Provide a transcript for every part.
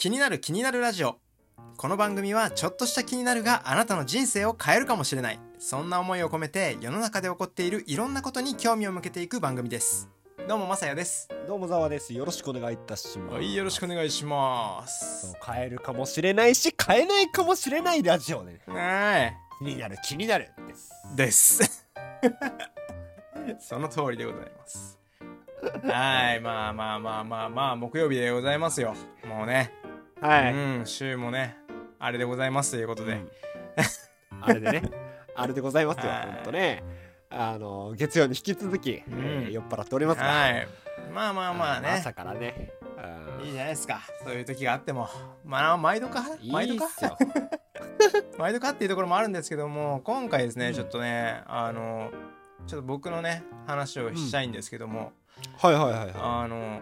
気になる気になるラジオ。この番組はちょっとした気になるがあなたの人生を変えるかもしれない。そんな思いを込めて世の中で起こっているいろんなことに興味を向けていく番組です。どうもまさやです。どうもざわです。よろしくお願いいたします。はいよろしくお願いします。変えるかもしれないし、変えないかもしれないラジオね。は気になる、気になるです。いです。その通りでございます。はいまあまあまあまあまあ木曜日でございますよ。もうねはうん週もねあれでございますということで、うん。あれでね、あれでございますよ、はい。ほんとね。あの、月曜に引き続き、えー酔っ払っておりますが。はい。まあまあまあね。朝からね。うんいいじゃないですか。そういう時があっても。まあ毎度か？毎度か？毎度かっていうところもあるんですけども今回ですね、うん。ちょっとねあのちょっと僕のね話をしたいんですけども、はいはいはいはあの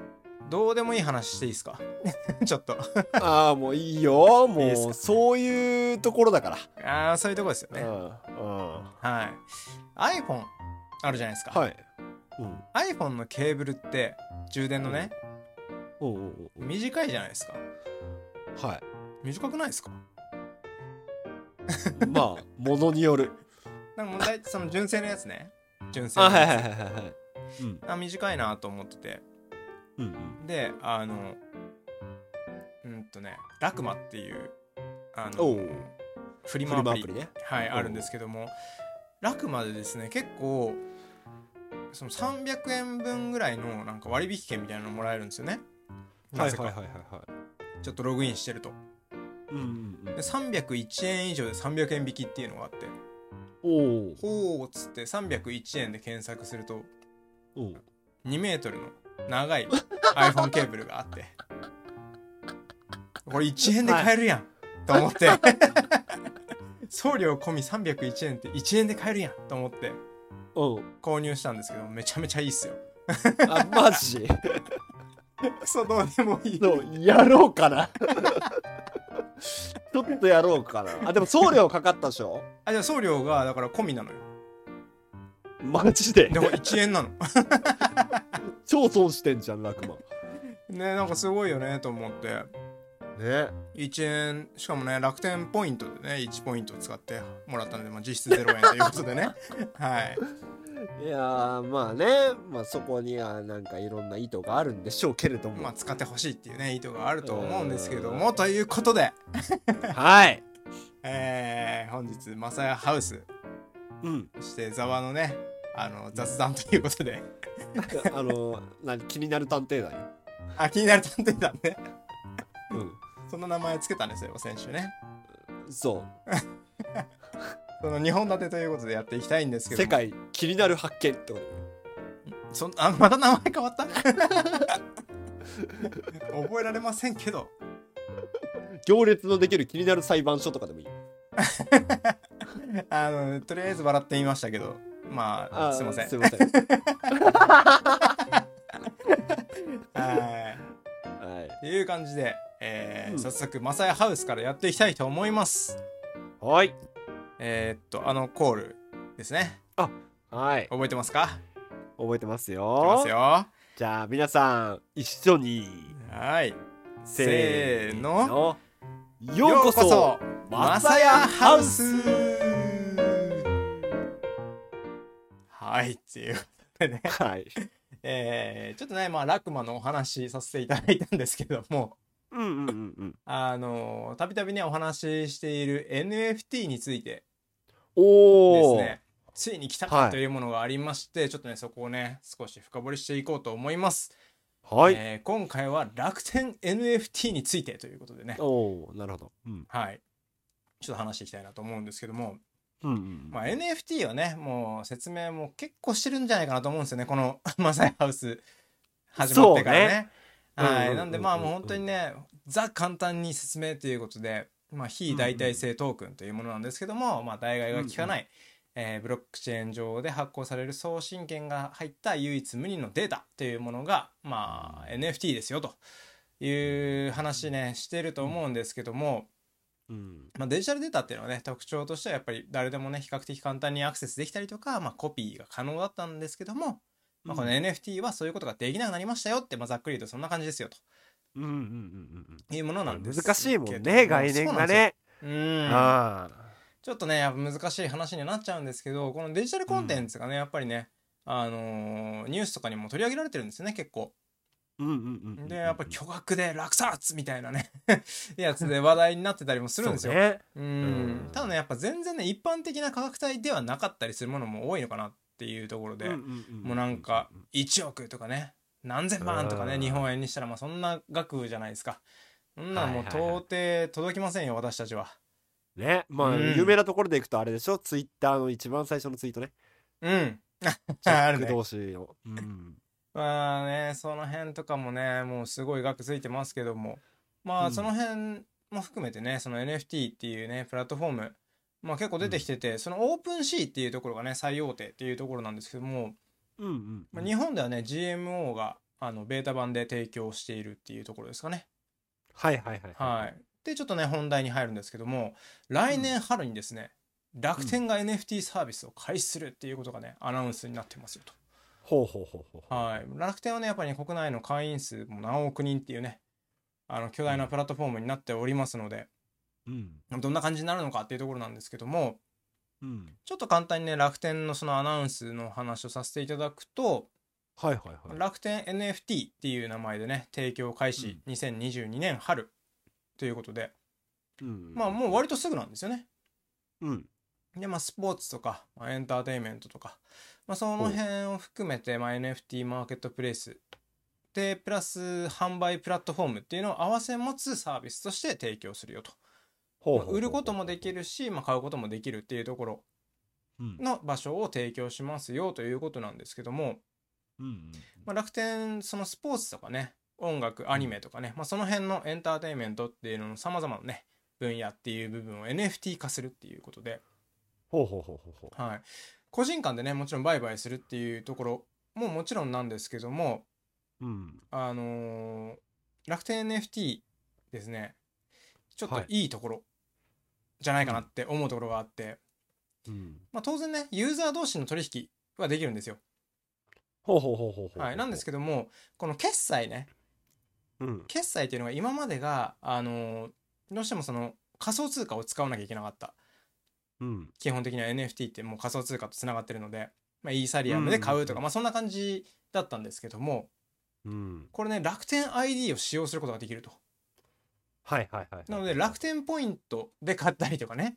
どうでもいい話していいですか？ちょっとい。ああ、もういいよ。もう、そういうところだから。あーそういうとこですよね、うん。うん。はい iPhone あるじゃないですか、はい。うん。iPhone のケーブルって充電のね、おうおうおう短いじゃないですかはい。短くないですか？まあ、ものによる。なんか問題その純正のやつね純正のやつはいはいはいはい。うん。あ短いなと思っててうんうん。であのうんとねラクマっていうあのフリフマアプリプリね。はいあるんですけどもラクマでですね結構その300円分ぐらいのなんか割引券みたいなのもらえるんですよねはないぜかはいはいはいはい。ちょっとログインしてるとうんうんうんで。301円以上で300円引きっていうのがあっておお。ほうっつって301円で検索するとおう2メートルの長い iPhone ケーブルがあって。これ1円で買えるやん、と思って。送料込み301円って1円で買えるやん。と思って。購入したんですけどめちゃめちゃいいっすよ。あ、マジ？クソどうでもいい。そう、やろうかな。ちょっとやろうかな。あ、でも送料かかったでしょ？あじゃあ送料がだから込みなのよ。マジで？でも1円なの超損してんじゃん、ラクマ。ねなんかすごいよねと思ってね。1円しかもね楽天ポイントでね1ポイント使ってもらったので、まあ、実質0円ということでね はいいやー、まあね。まあそこにはなんかいろんな意図があるんでしょうけれども。まあ使ってほしいっていうね意図があると思うんですけどもということではい。えー、本日マサヤハウスうん。そしてざわのねあの雑談ということであの、何、気になる探偵だよ。あ気になる探偵団ねうそんな名前つけたんですよ先週ねん。そ その2本立てということでやっていきたいんですう。けど世界気になる発見ってことそん あまた名前変わった？覚えられませんけど行列のできる気になる裁判所とかでもいい。あのとりあえず笑ってみましたけどまああすいません。すいません。はい。はい。っていう感じで、えーうん。早速マサヤハウスからやっていきたいと思います。はい。えーっとあのコールですね。はい。覚えてますか？覚えてますよ。ますよ。じゃあ皆さん一緒に。はい。せーの。の。ようこそマサヤハウスはいっていうことでねはい。えーちょっとねまあラクマのお話させていただいたんですけどもうんうんうんうん。あのたびたびねお話ししている NFT についておお。ですねついに来たはいかというものがありまして、ちょっとねそこをね少し深掘りしていこうと思います、はい。えー今回は楽天 NFT についてということでねおお、なるほど。うん。はいちょっと話していきたいなと思うんですけども、うんうん。まあ、NFT はねもう説明も結構してるんじゃないかなと思うんですよね。この マサイハウス始まってからね。はい、うんうんうんうん。なんでまあもう本当にねザ簡単に説明ということで、まあ、非代替性トークンというものなんですけども、まあ、代替が効かない、えーブロックチェーン上で発行される送信権が入った唯一無二のデータというものが、まあ、NFT ですよという話ねしてると思うんですけども、うん。まあ、デジタルデータっていうのはね特徴としてはやっぱり誰でもね比較的簡単にアクセスできたりとか、まあ、コピーが可能だったんですけども、まあ、この NFT はそういうことができなくなりましたよって、まあ、ざっくりとそんな感じですよと。うんうんうんうんいうものなんです難しいもんね概念がね。そうなん。ちょっとねやっぱ難しい話にはなっちゃうんですけどこのデジタルコンテンツがね、やっぱりねあのーニュースとかにも取り上げられてるんですよね結構でやっぱ巨額で落札みたいなね。やつで話題になってたりもするんですよ。そうね。うん。うん。ただねやっぱ全然ね一般的な価格帯ではなかったりするものも多いのかなっていうところで、もうなんか1億とかね。何千万とかねうん。日本円にしたらまあそんな額じゃないですか。そんなのもう到底届きませんよ私たちは。ね。まあうん。有名なところでいくとあれでしょ？ツイッターの一番最初のツイートね。うん。チあるね。ャック同士の。うんまあねその辺とかもねもうすごい額ついてますけども。まうん。あその辺も含めてねその NFT っていうねプラットフォーム。まあ結構出てきてて、そのオープンシーっていうところがね最大手っていうところなんですけども、うんうんまあ、日本ではね GMO があのベータ版で提供しているっていうところですかね。はいはいはいはい。でちょっとね本題に入るんですけども来年春にですね、楽天が NFT サービスを開始するっていうことがねアナウンスになってますよとほうほうほうほう。はい、楽天はねやっぱりね国内の会員数も何億人っていうねあの巨大なプラットフォームになっておりますので、うん。どんな感じになるのかっていうところなんですけどもうん。ちょっと簡単にね楽天のそのアナウンスの話をさせていただくとはいはいはい。楽天 NFT っていう名前でね提供開始、2022年春ということでうん。まあもう割とすぐなんですよね。うんでまあスポーツとか、まあ、エンターテインメントとか、まあ、その辺を含めて、まあ、NFT マーケットプレイスでプラス販売プラットフォームっていうのを合わせ持つサービスとして提供するよと、まあ売ることもできるし、まあ、買うこともできるっていうところうん。の場所を提供しますよということなんですけども、うんまあ、楽天そのスポーツとかね音楽アニメとかね、まあ、その辺のエンターテインメントっていうののさまざまなね分野っていう部分を NFT 化するっていうことで、ほうほうほうほうほう。はい、個人間でねもちろん売買するっていうところももちろんなんですけどもうん。あのー楽天 NFT ですね。ちょっとはい。いいところじゃないかなって思うところがあって、うん。まあ、当然ねユーザー同士の取引はできるんですよ、ほうほうほうほうほう。はい、なんですけどもこの決済ね。うん。決済っていうのが今までが、あのーどうしてもその仮想通貨を使わなきゃいけなかったうん。基本的には NFT ってもう仮想通貨とつながってるので、まあ、イーサリアムで買うとか、うんまあ、そんな感じだったんですけどもうん。これね楽天 ID を使用することができると。はいはいはいなので楽天ポイントで買ったりとかね。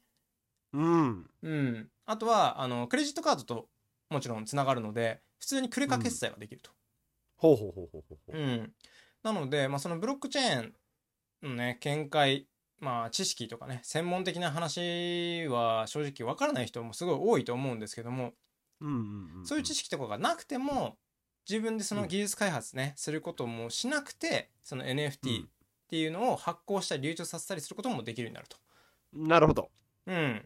うん。うん。あとはあのクレジットカードともちろんつながるので普通にクレカ決済ができると、ほうほうほうほうほう。うん。なので、まあ、そのブロックチェーンのね見解まあ知識とかね専門的な話は正直わからない人もすごい多いと思うんですけどもうんうんうんそういう知識とかがなくても自分でその技術開発ね、することもしなくてその NFT っていうのを発行したり流通させたりすることもできるようになると。なるほどうん。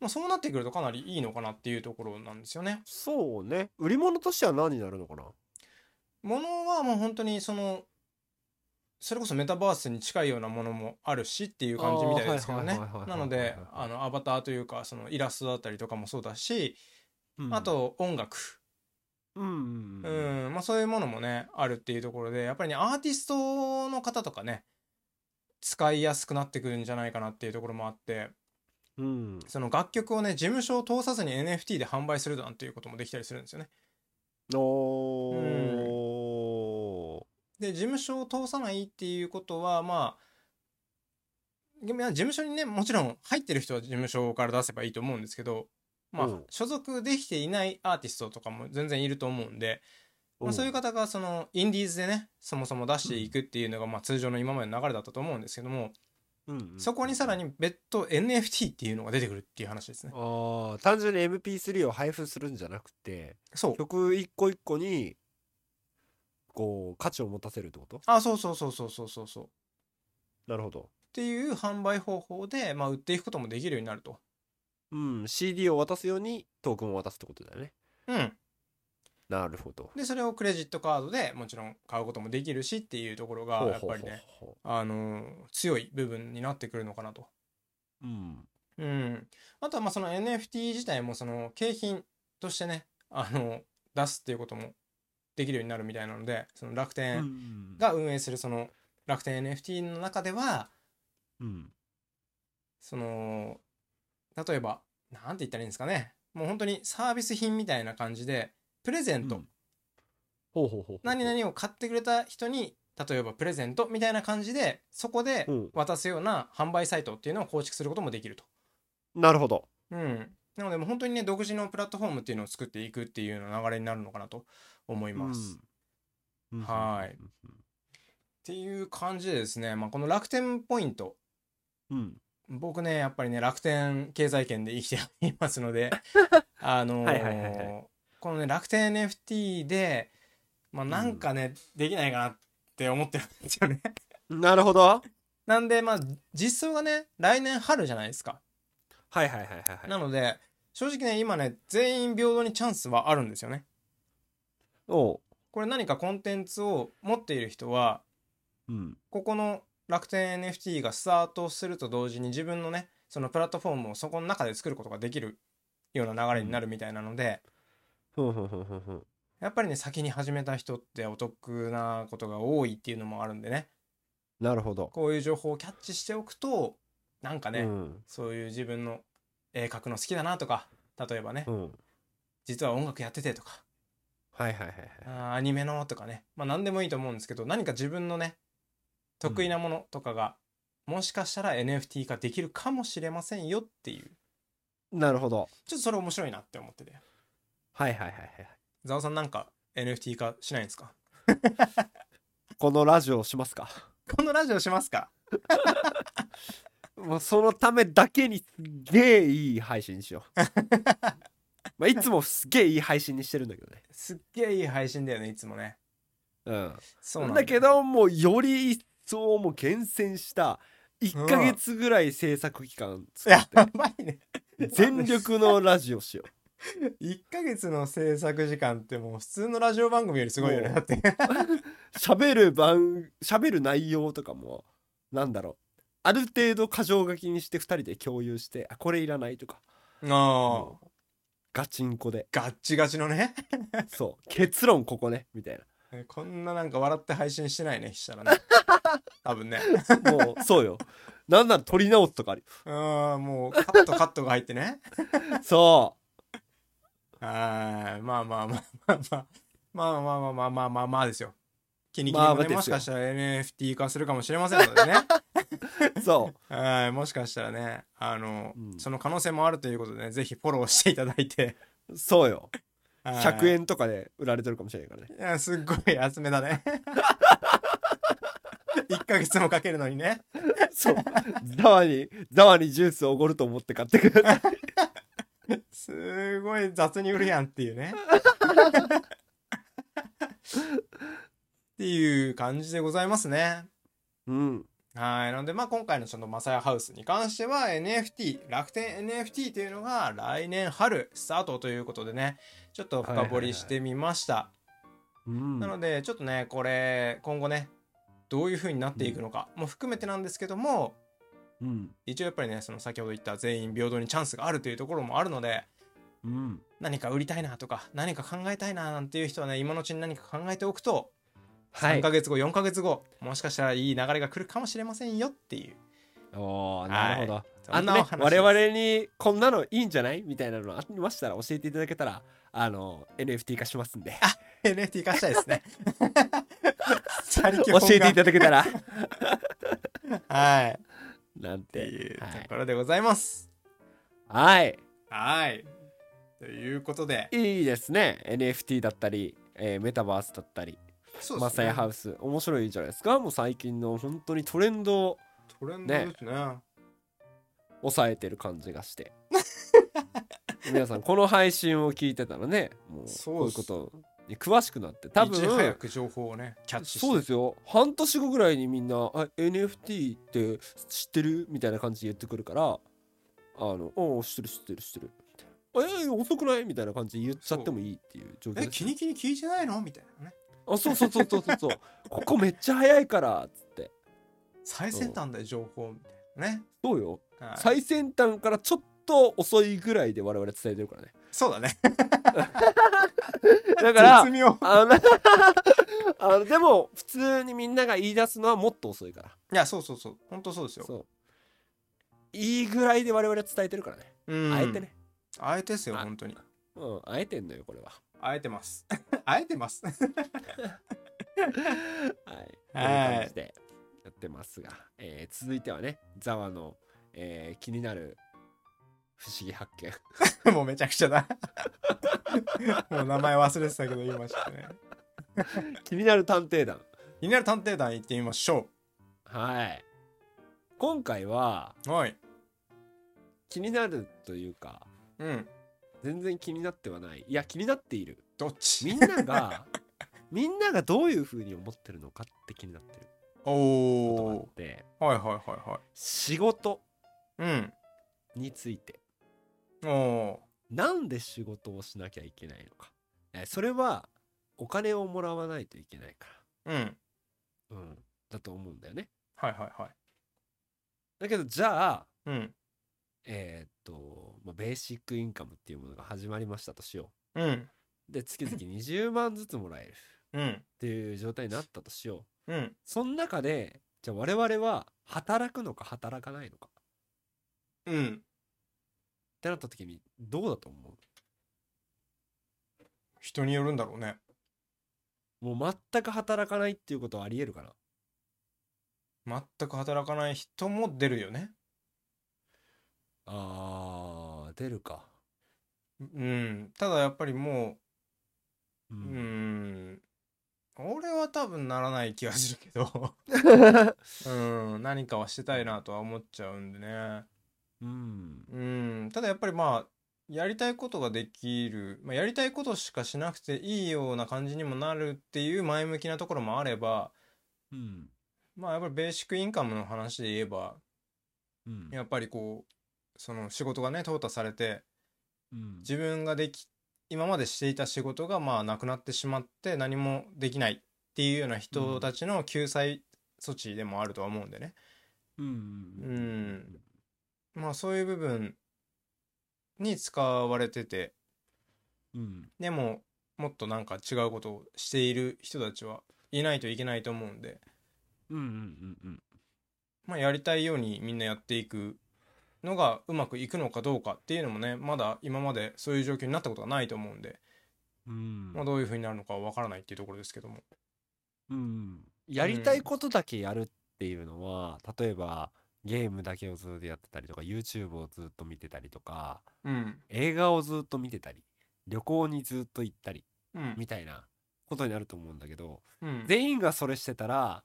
まあ、そうなってくるとかなりいいのかなっていうところなんですよね。そうね売り物としては何になるのかな？ものはもう本当にそのそれこそメタバースに近いようなものもあるしっていう感じみたいですけどね。なのであのアバターというかそのイラストだったりとかもそうだし、うん。あと音楽。うんうんううん。んまあ、そういうものもねあるっていうところでやっぱりねアーティストの方とかね使いやすくなってくるんじゃないかなっていうところもあってうん。その楽曲をね事務所を通さずに NFT で販売するなんていうこともできたりするんですよね。おーで事務所を通さないっていうことはまあ事務所にねもちろん入ってる人は事務所から出せばいいと思うんですけどまあうん。所属できていないアーティストとかも全然いると思うんで、まあ、そういう方方がそのインディーズでねそもそも出していくっていうのがまあ通常の今までの流れだったと思うんですけどもそこにさらに別途 NFT っていうのが出てくるっていう話ですね。ああ単純に MP3 を配布するんじゃなくてそう。曲一個一個にこう価値を持たせるってこと？あそうそうそうそうそうそうそう。っなるほど。ていう販売方法で、まあ、売っていくこともできるようになると。うん CD を渡すようにトークンを渡すってことだよね。うん、なるほど。でそれをクレジットカードでもちろん買うこともできるしっていうところがやっぱりねあのー強い部分になってくるのかなと。ううん。うん、あとはまあその NFT 自体もその景品としてねあの出すっていうこともできるようになるみたいなのでその楽天が運営するその楽天 NFT の中ではうん。その例えばなんて言ったらいいんですかね。もう本当にサービス品みたいな感じでプレゼント、何々を買ってくれた人に例えばプレゼントみたいな感じでそこでう。ん渡すような販売サイトっていうのを構築することもできると。なるほど。うん、なのでもう本当にね独自のプラットフォームっていうのを作っていくっていうような流れになるのかなと思います。うん。はい。っていう感じでですね、まあ、この楽天ポイント。うん。僕ねやっぱりね楽天経済圏で生きていますので あのーはいはいはいはこのね楽天 NFT で、まあ、なんかね、できないかなって思ってるんですよね。なるほど。はなんでまあ実装がね来年春じゃないですか。いはいはいはいはい。なので正直ね今ね全員平等にチャンスはあるんですよね。おう。これ何かコンテンツを持っている人はうん。ここの楽天 NFT がスタートすると同時に自分のねそのプラットフォームをそこの中で作ることができるような流れになるみたいなので、ふんふんふんふんふん。やっぱりね先に始めた人ってお得なことが多いっていうのもあるんでね。なるほど。こういう情報をキャッチしておくとなんかね、うん。そういう自分の絵描くの好きだなとか例えばね、うん。実は音楽やっててとかはいはいはいはい。あーアニメのとかね。まあ何でもいいと思うんですけど何か自分のね得意なものとかが、もしかしたら NFT 化できるかもしれませんよっていう。なるほど。ちょっとそれ面白いなって思ってて。はいはいはいはいざおさんなんか NFT 化しないんですか？このラジオしますか？このラジオしますか？もうそのためだけにすっげえいい配信しよう まあいつもすっげえいい配信にしてるんだけどね。すっげえいい配信だよねいつもね。うん。そうなんだけどもうより一層もう厳選した1ヶ月ぐらい制作期間作やって。ばいね。全力のラジオしよ1ヶ月の制作時間ってもう普通のラジオ番組よりすごいよねだって。う 喋る番喋る内容とかもなんだろう。ある程度箇条書きにして2人で共有してあこれいらないとか。ああガチンコで。ガッチガチのね。そう。結論ここね。みたい こんななんか笑って配信してないねしたらね。多分ね。なもうそうよ。なんなら撮り直すとかあるああもうカットカットが入ってね。よそはい。まあまあまあまあまあ。まあまあまあまあまあまあまあですよ。気に気にもねまもしかしたら NFT 化するかもしれませんのでね。う そう。はいもしかしたらねあの、うん。その可能性もあるということでねぜひフォローしていただいて。そうよ。はい。100円とかで売られてるかもしれないからね。いやすっごい安めだね。1ヶ月もかけるのにね。そう。ザワにザワにジュースおごると思って買ってください。すごい雑に売るやんっていうね。っていう感じでございますね。うんはい。なので、まあ、今回のそのマサヤハウスに関しては NFT、楽天 NFT というのが来年春スタートということでね、ちょっと深掘りしてみました。うん。なので、ちょっとね、これ、今後ね、どういう風になっていくのかも含めてなんですけども、うん。一応やっぱりね、その先ほど言った全員平等にチャンスがあるというところもあるので、うん。何か売りたいなとか、何か考えたいななんていう人はね、今のうちに何か考えておくと、3はい。ヶ月後、4ヶ月後、もしかしたらいい流れが来るかもしれませんよっていう。おーなるほど、そあの我々にこんなのいいんじゃないみたいなのありましたら教えていただけたらあの NFT 化しますんで。NFT 化したいですね。教えていただけたら。はい。っなんて。ていうとはいころでございます。はい。はい。ということで、いいですね。NFT だったり、えーメタバースだったりそうマサヤハウス面白いじゃないですか？もう最近の本当にトレンドをトレンドですね。抑えてる感じがして 皆さんこの配信を聞いてたらねもうそうっすこういうことに詳しくなって多いち早分く情報をね、キャッチして。そうですよ半年後ぐらいにみんな「あ NFT って知ってる?」みたいな感じで言ってくるから「あのおう知ってる知ってる知ってる」みたいな「えー、遅くない?」みたいな感じで言っちゃってもいいっていう状況え、です気に気に聞いてないの？みたいなね。あそうそうそうそうそうそう。ここめっちゃ早いからっつって。最先端だよ、情報みたいなね。そうよ。はい。最先端からちょっと遅いぐらいで我々伝えてるからね。そうだね。だからあの あのでも普通にみんなが言い出すのはもっと遅いから。いやそうそうそう。本当そうですよ。そう。いいぐらいで我々伝えてるからね、うん。あえてね。あえてですよあ本当に。うんあえてんのよこれは。あえてますあえてます。はい。という感じでやってますが、えー続いてはねザワの、えー気になる不思議発見。もうめちゃくちゃだ。もう名前忘れてたけど言いましたね。気になる探偵団。気になる探偵団行ってみましょはい。今回はうはい。気になるというかうん。全然気になってはない。いや気になっているどっち？みんなが みんながどういう風に思ってるのかって気になってる。おおって。はいはいはいはい。仕事うん。について。おおなんで仕事をしなきゃいけないのか。えそれはお金をもらわないといけないかうん。らうん。だと思うんだよね。はいはいはい。だけどじゃあうん。えーっと、まあ、ベーシックインカムっていうものが始まりましたとしよう。ん。うで月々20万ずつもらえる。うん。っていう状態になったとしよう。うん。その中でじゃあ我々は働くのか働かないのか。うん。ってなった時にどうだと思う？人によるんだろうね。もう全く働かないっていうことはありえるかな？全く働かない人も出るよね。あー出るか。うん。ただやっぱりもうん。俺は多分ならない気がするけど。うん。何かはしてたいなとは思っちゃうんでね。うん。うん。ただやっぱりまあやりたいことができる、まあ、やりたいことしかしなくていいような感じにもなるっていう前向きなところもあればうん。まあやっぱりベーシックインカムの話で言えばうん。やっぱりこうその仕事がね淘汰されてうん。自分ができ今までしていた仕事がまあなくなってしまって何もできないっていうような人たちの救済措置でもあるとは思うんでね、うんうんまあそういう部分に使われてて。うん。でももっとなんか違うことをしている人たちはいないといけないと思うんで、うんうんうんうん。まあ、やりたいようにみんなやっていくのがうまくいくのかどうかっていうのもねまだ今までそういう状況になったことがないと思うんで、うん。まあ、どういう風になるのかは分からないっていうところですけども。うん。やりたいことだけやるっていうのは例えばゲームだけをずっとやってたりとか YouTube をずっと見てたりとかうん。映画をずっと見てたり旅行にずっと行ったりうん。みたいなことになると思うんだけどうん。全員がそれしてたら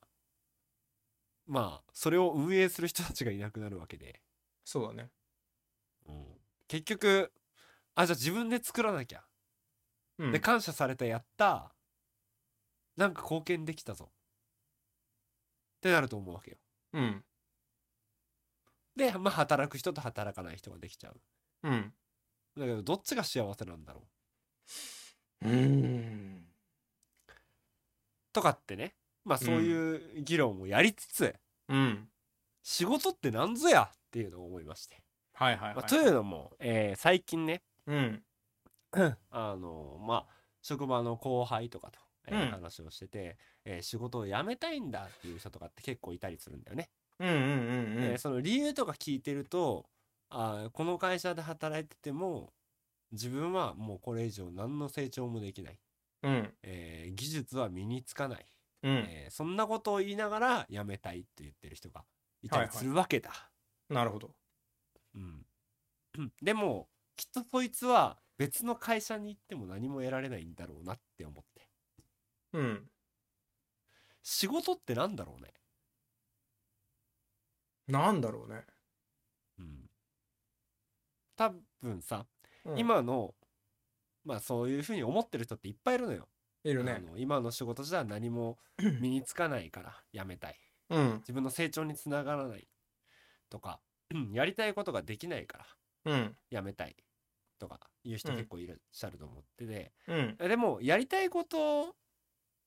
まあそれを運営する人たちがいなくなるわけで、そうだね。うん。結局あじゃあ自分で作らなきゃ、うん。で感謝されたやった。なんか貢献できたぞ。ってなると思うわけよ。うん。でまあ働く人と働かない人ができちゃう。うん。だけどどっちが幸せなんだろう。うん。とかってね。まあそういう議論をやりつつ、うん仕事って何ぞやっていうのを思いまして、はいはいはい、まあというのも、えー最近ね。うん。あのまあ職場の後輩とかと、えーうん。話をしてて、えー仕事を辞めたいんだっていう人とかって結構いたりするんだよね。その理由とか聞いてるとあーこの会社で働いてても自分はもうこれ以上何の成長もできない、うん。えー技術は身につかない、うん。えーそんなことを言いながら辞めたいって言ってる人がいたりするわけだ。なるほど。うん、でもきっとそいつは別の会社に行っても何も得られないんだろうなって思って。うん。仕事ってなんだろうね、なんだろうね、うん、多分さ、うん。今のまあそういうふうに思ってる人っていっぱいいるのよ。いるね。今の仕事じゃ何も 身につかないから辞めたいうん。自分の成長につながらないとか やりたいことができないからうん。辞めたいとかいう人うん結構いらっしゃると思ってて、うん。でもやりたいこと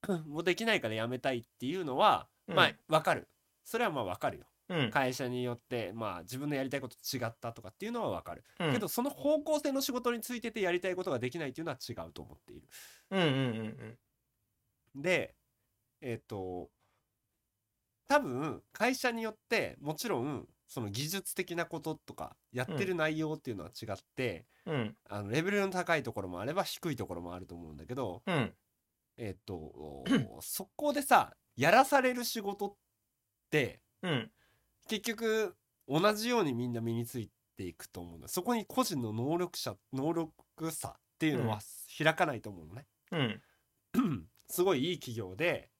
もできないからやめたいっていうのは、うん。まあわかる。それはまあわかるよ、うん。会社によってまあ自分のやりたいことと違ったとかっていうのは分かる、うん。けどその方向性の仕事についててやりたいことができないっていうのは違うと思っている。うんうんうん。でえっ、と多分会社によってもちろんその技術的なこととかやってる内容っていうのは違って、うん。うんあのレベルの高いところもあれば低いところもあると思うんだけどうん。えっ、と そこでさやらされる仕事ってうん。結局同じようにみんな身についていくと思うのそこに個人の能力者能力差っていうのは開かないと思うのね、うん。すごいいい企業で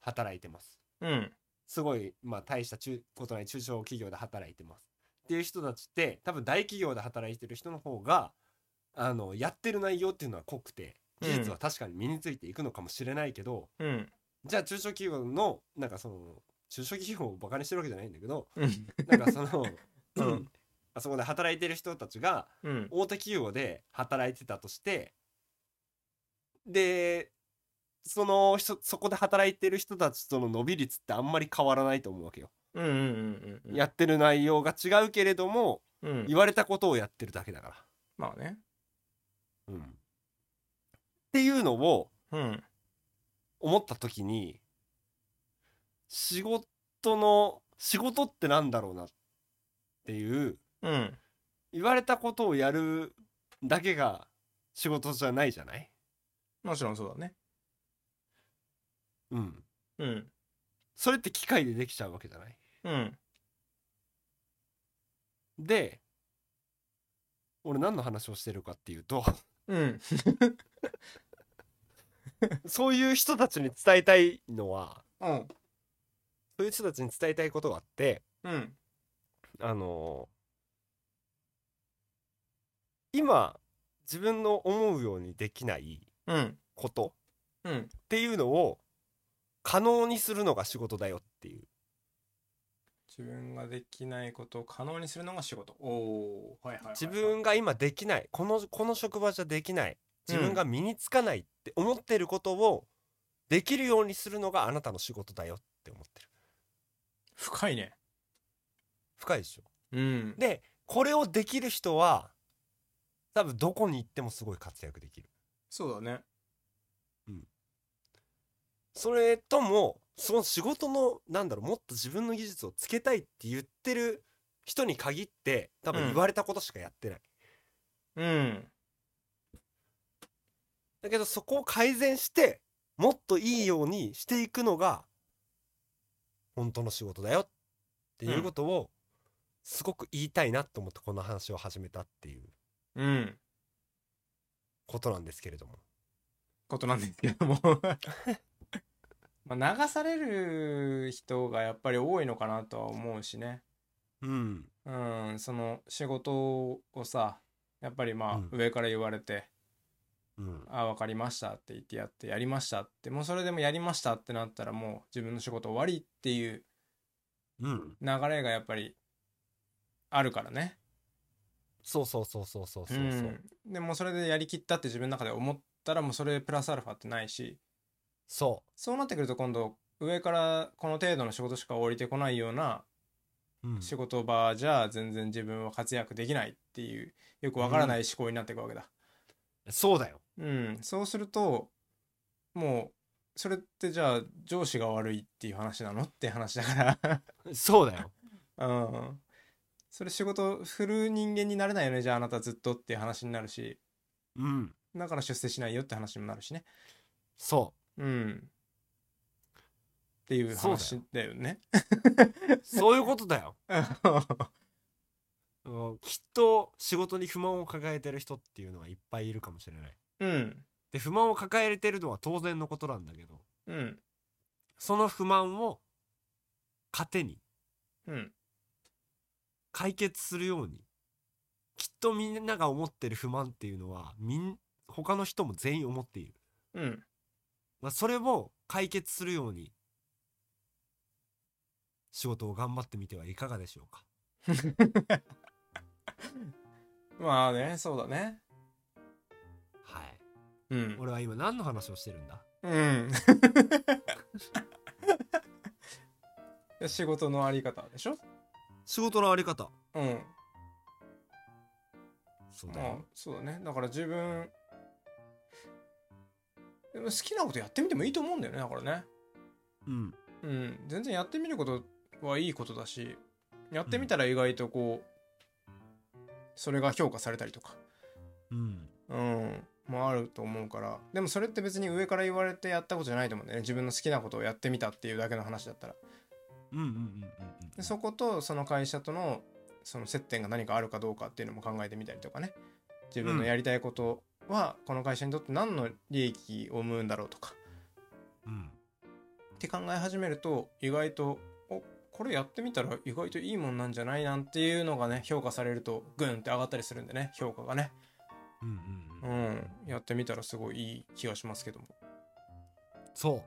働いてます。うんすごいまあ大した中ことない中小企業で働いてます。っていう人たちって多分大企業で働いてる人の方があのやってる内容っていうのは濃くて技術は確かに身についていくのかもしれないけど、うん。じゃあ中小企業のなんかその中小企業をバカにしてるわけじゃないんだけどうん。なんかその、う うんん、あそこで働いてる人たちがうん。大手企業で働いてたとしてでその人そこで働いてる人たちとの伸び率ってあんまり変わらないと思うわけよ。うんうんうんうん。やってる内容が違うけれどもうん。言われたことをやってるだけだから。まあね。うん、っていうのをうん。思った時に仕事の仕事ってなんだろうなっていううん。言われたことをやるだけが仕事じゃないじゃない？もちろんそうだねうん。うん。それって機械でできちゃうわけじゃない？うん。で俺何の話をしてるかっていうとうん。そういう人たちに伝えたいのはうん。そういう人たちに伝えたいことがあってうん。あの今自分の思うようにできないうん。ことうん。っていうのを可能にするのが仕事だよっていう。自分ができないことを可能にするのが仕事。おおはいはいはいはい。自分が今できない。このこの職場じゃできない。自分が身につかないって思ってることをできるようにするのがあなたの仕事だよって思ってる。深いね。深いでしょ？うん。でこれをできる人は多分どこに行ってもすごい活躍できる。そうだねそれともその仕事のなんだろうもっと自分の技術をつけたいって言ってる人に限って多分言われたことしかやってない、うん。だけどそこを改善してもっといいようにしていくのが本当の仕事だよっていうことをすごく言いたいなと思ってこの話を始めたっていう。うん。ことなんですけれども。ことなんですけども まあ流される人がやっぱり多いのかなとは思うしね。うん。うんその仕事をさやっぱりまあうん。上から言われてうん「あ分かりました」って言ってやって「やりました」ってもうそれでもやりましたってなったらもう自分の仕事終わりっていううん。流れがやっぱりあるからね。そうそうそうそうそうそうそう、ん。でもうそれでやりきったって自分の中で思ったらもうそれプラスアルファってないしそそうなってくると今度上からこの程度の仕事しか降りてこないようなう、うん。仕事場じゃ全然自分は活躍できないっていうよくわからない思考になっていくわけだ。そうだよ。うん、そうするともうそれってじゃあ上司が悪いっていう話なのって話だか そうだよ。ら、うん、それ仕事振る人間になれないよねじゃああなたずっとっていう話になるし。うん。だから出世しないよって話にもなるしね。そうん、っていう話だよね。うそういうことだよ。うん。きっと仕事に不満を抱えてる人っていうのはいっぱいいるかもしれない。うん。で不満を抱えてるのは当然のことなんだけどうん。その不満を糧にうん解決するようにきっとみんなが思ってる不満っていうのはみん他の人も全員思っている、うんまあ、それを解決するように仕事を頑張ってみてはいかがでしょうか？まあねそうだね。はい。うん。俺は今何の話をしてるんだ？うん。で 仕事のあり方でしょ？仕事のあり方。うん。まあそうだよ。そうだね。だから自分好きなことやってみてもいいと思うんだよねだからね。うん。うん。全然やってみることはいいことだしやってみたら意外とこうそれが評価されたりとか。うん。うん。もあると思うから。でもそれって別に上から言われてやったことじゃないと思うんだよね。自分の好きなことをやってみたっていうだけの話だったら。うんうんうんうんでそことその会社とのその接点が何かあるかどうかっていうのも考えてみたりとかね。自分のやりたいことはこの会社にとって何の利益を生むんだろうとか。うん。って考え始めると意外とおこれやってみたら意外といいもんなんじゃないなんていうのがね評価されるとグンって上がったりするんでね評価がね。うんうんううん。んやってみたらすごいいい気がしますけども。そ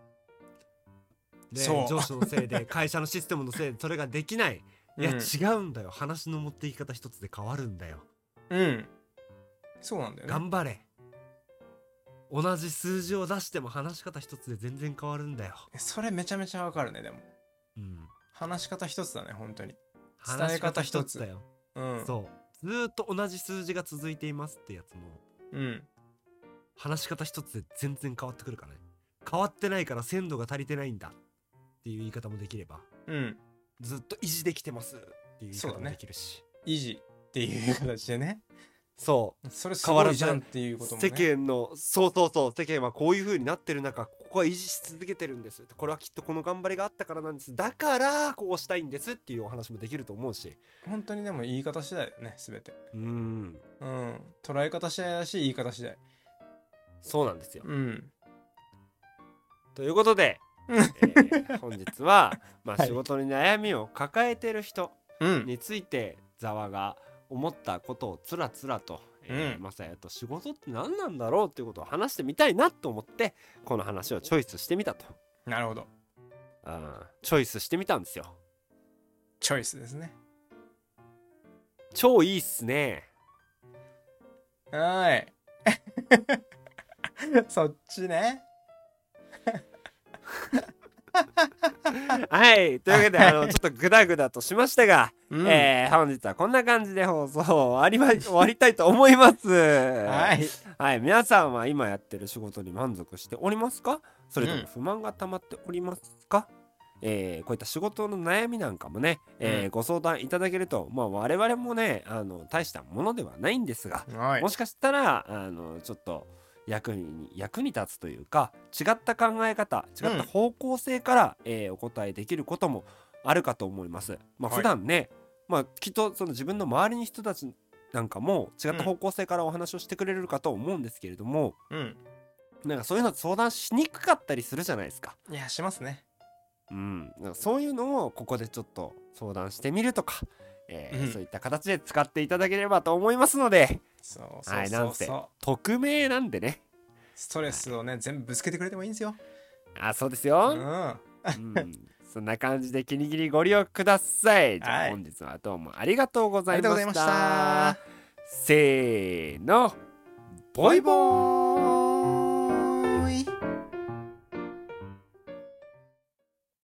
う。でそう。上司のせいで 会社のシステムのせいでそれができない。いや、うん違うんだよ。話の持っていき方一つで変わるんだよ。うん。そうなんだよね。頑張れ同じ数字を出しても話し方一つで全然変わるんだよ、それめちゃめちゃわかるねでも。うん、話し方一つだね本当に。話し方一つ伝だよ、うん。そう。ずーっと同じ数字が続いていますってやつも。うん。話し方一つで全然変わってくるからね。変わってないから鮮度が足りてないんだっていう言い方もできれば。うん。ずっと維持できてますっていう言い方もできるし。維持っていう形でねそう。それすごいじゃんっていうこともね。世間のそうそうそう世間はこういう風になってる中ここは維持し続けてるんです。これはきっとこの頑張りがあったからなんです。だからこうしたいんですっていうお話もできると思うし。本当にでも言い方次第だよね全て。うん。うん。捉え方次第だし言い方次第。そうなんですよ。うん。ということで、うん。えー本日は、まあ、はい。仕事に悩みを抱えてる人うん。についてざわが思ったことをつらつらと、えーうん。まさやと仕事って何なんだろうっていうことを話してみたいなと思ってこの話をチョイスしてみたと。なるほど。あーチョイスしてみたんですよ。チョイスですね。超いいっすね。はーい。そっちね はい。というわけであのちょっとグダグダとしましたが、うん。えー本日はこんな感じで放送を終わりま終わりたいと思います。はい。はい、皆さんは今やってる仕事に満足しておりますか？それとうんも不満が溜まっておりますか、えーこういった仕事の悩みなんかもね、えーうん。ご相談いただけると、まあ、我々もねあの大したものではないんですが、はい。もしかしたらあのちょっと役に役に立つというか違った考え方違った方向性から、えーお答えできることもあるかと思います。まあ、はい。普段ね、まあ、きっとその自分の周りの人たちなんかも違った方向性からお話をしてくれるかと思うんですけれども、うん。なんかそういうの相談しにくかったりするじゃないですか。いやしますね。うん、そういうのをここでちょっと相談してみるとか、えーうん。そういった形で使っていただければと思いますのでそうそうはいなんせそうそう匿名なんでね。ストレスをね全部ぶつけてくれてもいいんですよ。あそうですうよ、ん。うん、そんな感じでギリギリご利用ください。じゃあはい本日はどうもありがとうございました。ありがとうございました。せーの、ボイボーン